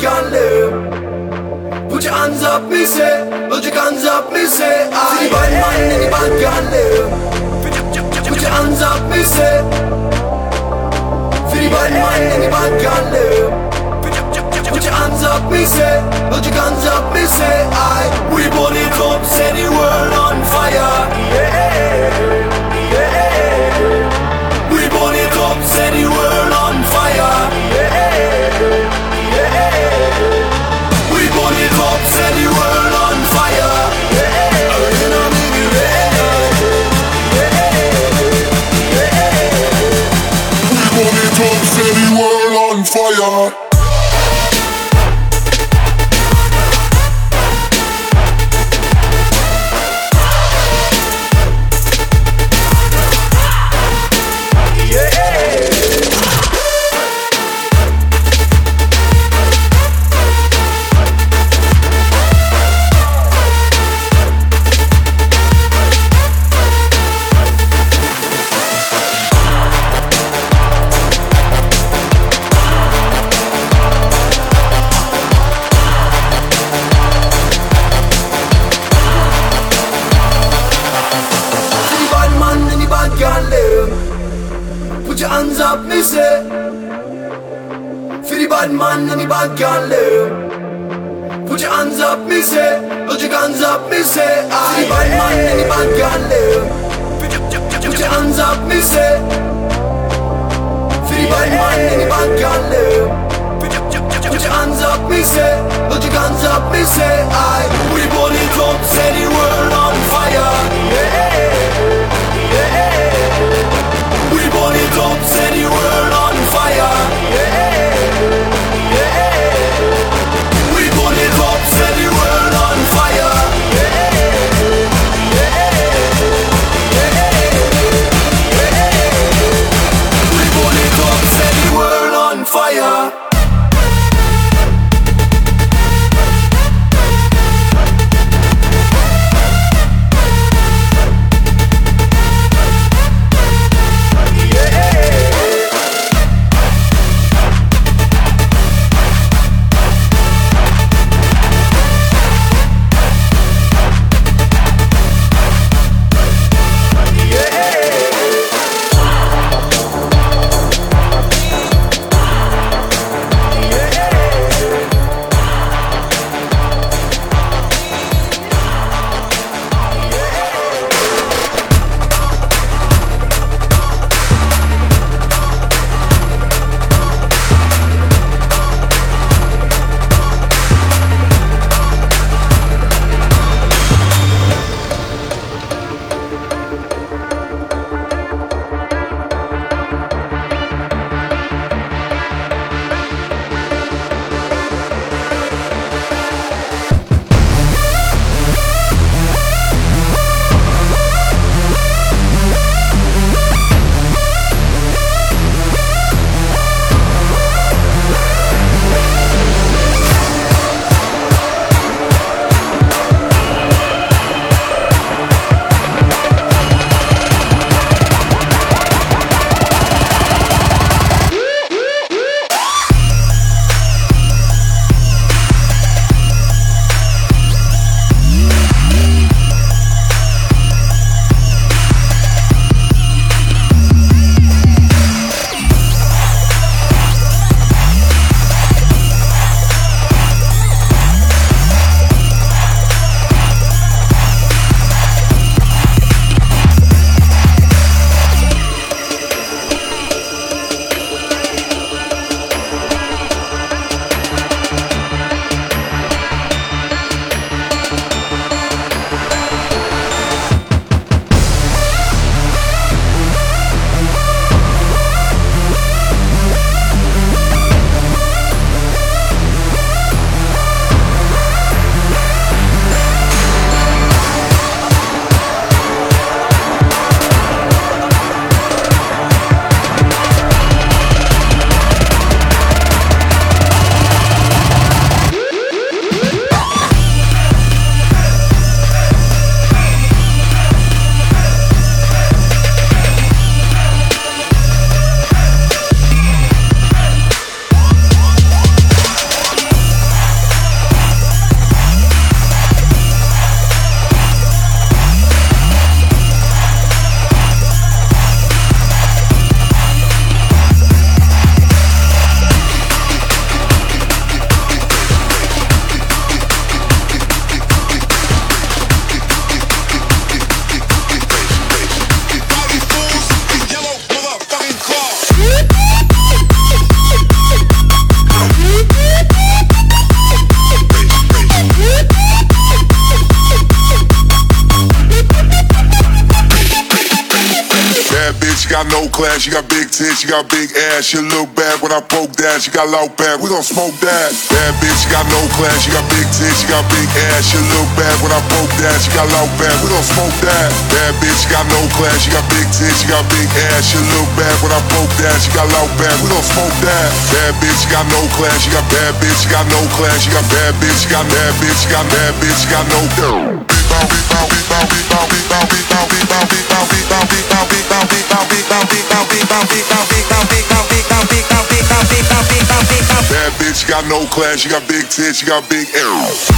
can live. Put your hands up, me say. Put your hands up, me say. I bad man in the bad can live. Put your hands up, me say. For the bad can live. Put your hands up, me say. Put your hands up, me say. I we burn it up, set the world on fire. Yeah, yeah. We burn it up, set the world. up, me say. For the bad man and the bad girl. Eh. Put your hands up, me say. Put your guns up, me say. Ah, the bad man and the bad girl. Eh. Put your hands up, me say. For the bad man and the bad girl. Eh. Put your hands up, me say. Put your guns up, me say. I. We burn it up, set the world on fire, yeah. Class, she got big tits, she got big ass. She look bad when I poke that, she got low back. We gon' smoke that. Bad bitch, she got no class, she got big tits, she got big ass. She look bad when I poke that, she got low back. We gon' smoke that. Bad bitch, she got no class, she got big tits, she got big ass. She look bad when I poke that, she got low back. We gon' smoke that. Bad bitch, she got no class, she got bad bitch, she got no class, she got bad bitch, she got bad bitch, she got bad bitch, she got no dough. Bad bitch, she got no class, she got big tits, she got big arrows.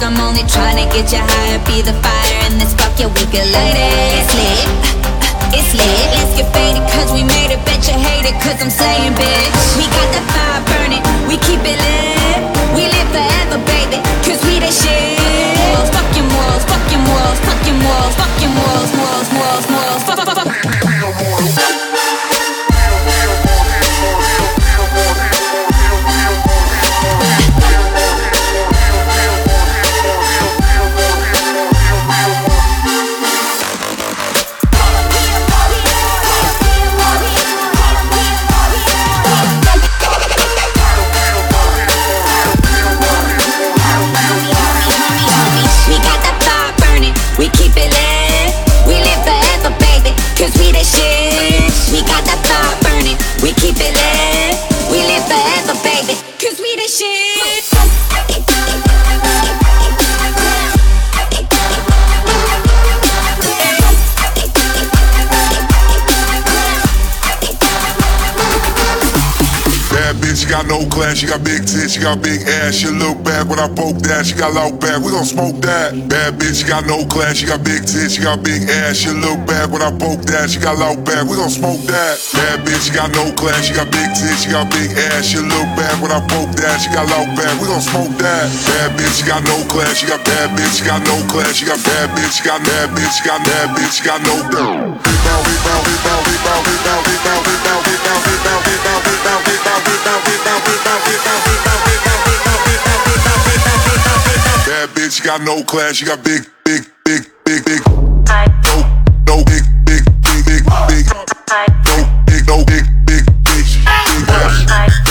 Dark. I'm only trying to get you higher, be the fire in this spark. Yeah, we can light it. It's lit, it's lit. Let's get faded, cause we made it. Bet you hate it, cause I'm saying, bitch. We got the fire burning, we keep it lit. We live forever, baby, cause we the shit. Fuck your morals, fuck your morals, fuck your morals, fuck your morals, morals, morals, morals. Fuck, fuck, fuck. No class, she got big tits, she got big ass. She look back when I poke that, she got loud back. We gon' smoke that. Bad bitch, she got no class, she got big tits, she got big ass. She look back when I poke that, she got loud back. We gon' smoke that. Bad bitch, she got no class, she got big tits, she got big ass. She look back when I poke that, she got loud back. We gon' smoke that. Bad bitch, she got no class, she got bad bitch, she got no class, she got bad bitch, she got bad bitch, she got bad bitch, she got no. Rebound, rebound, rebound, rebound, rebound, rebound, rebound, rebound, Bad bitch, got no class, you got big, big, big, big, big. No, no, big, big, big, big, big. No, big, no, big, big, big, big. big.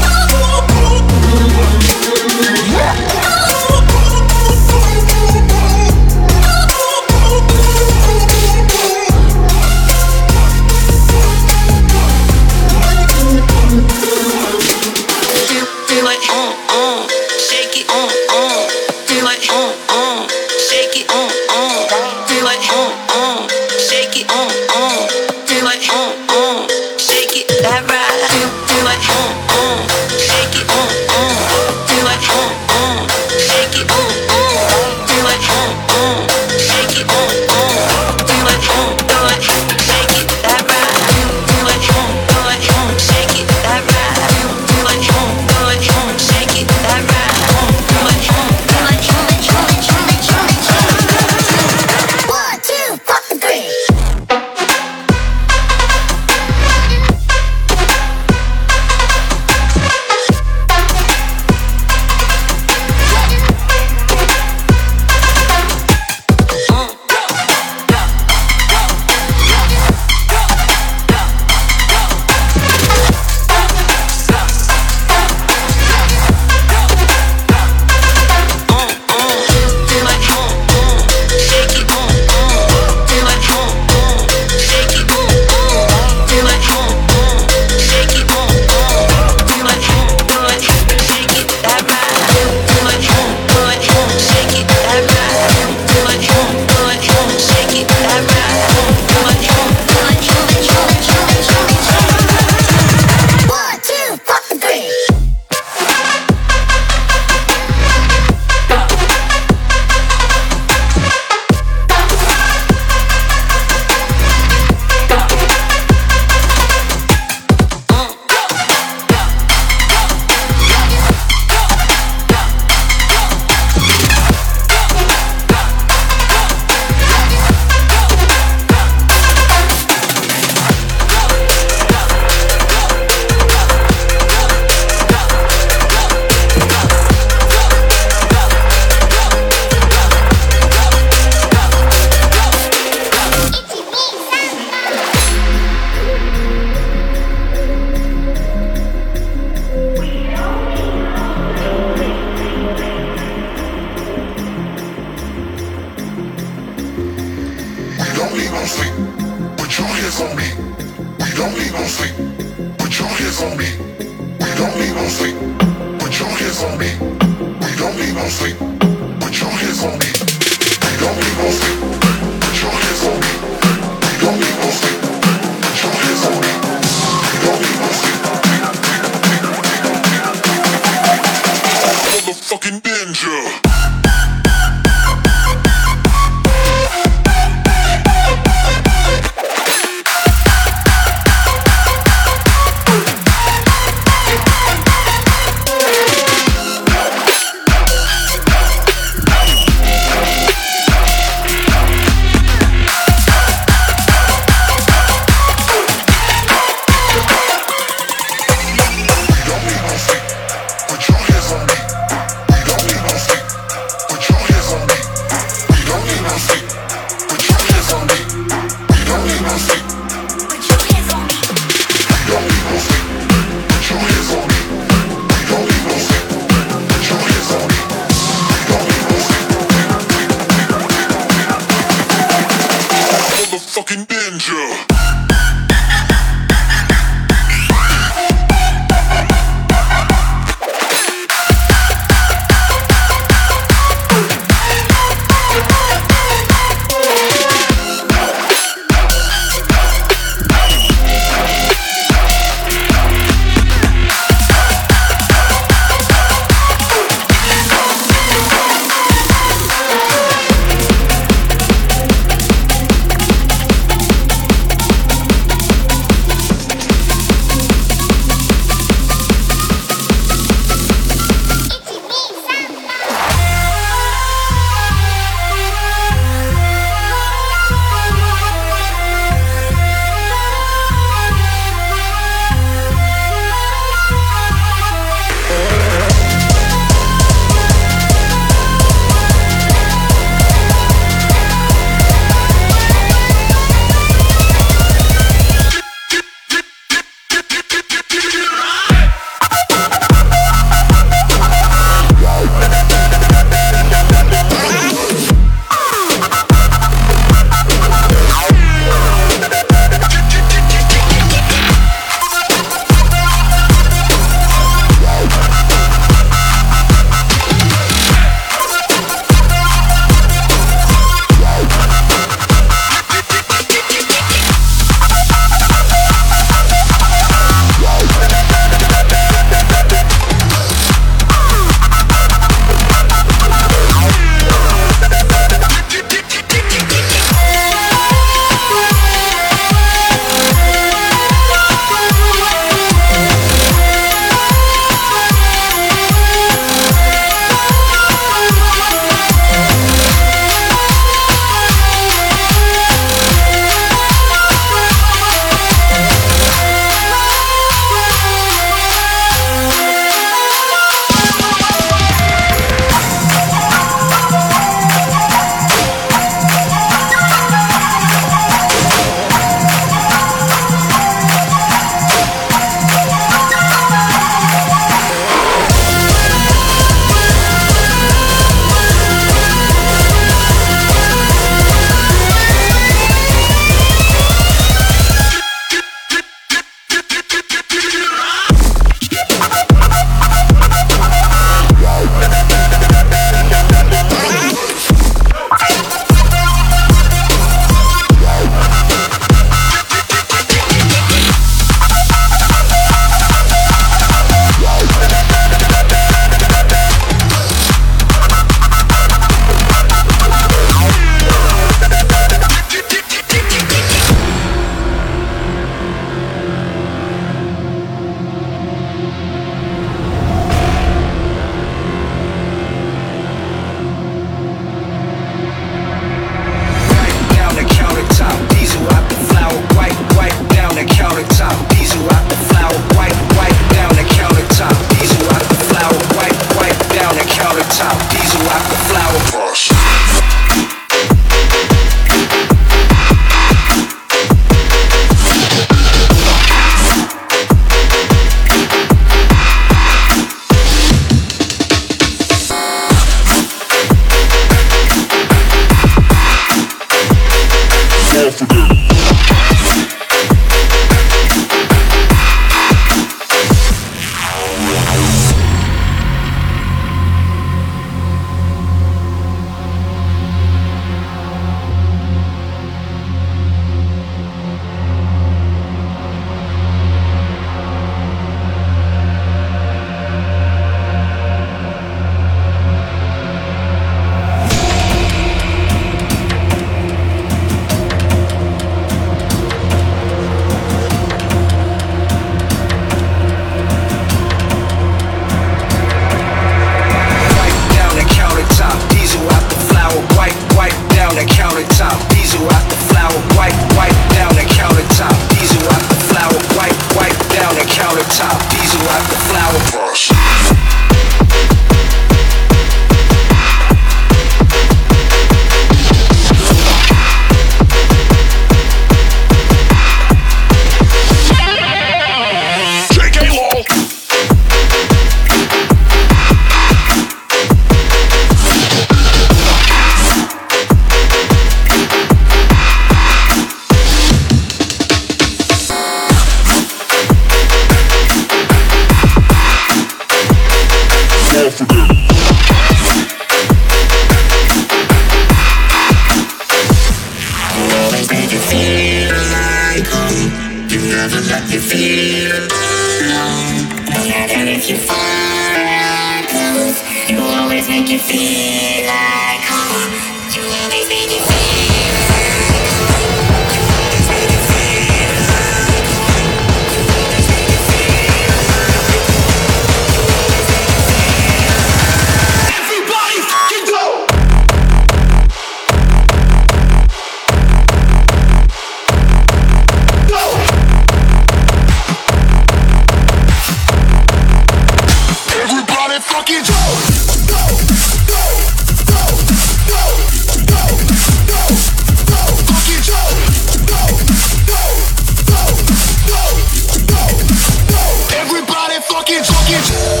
fucking, fucking.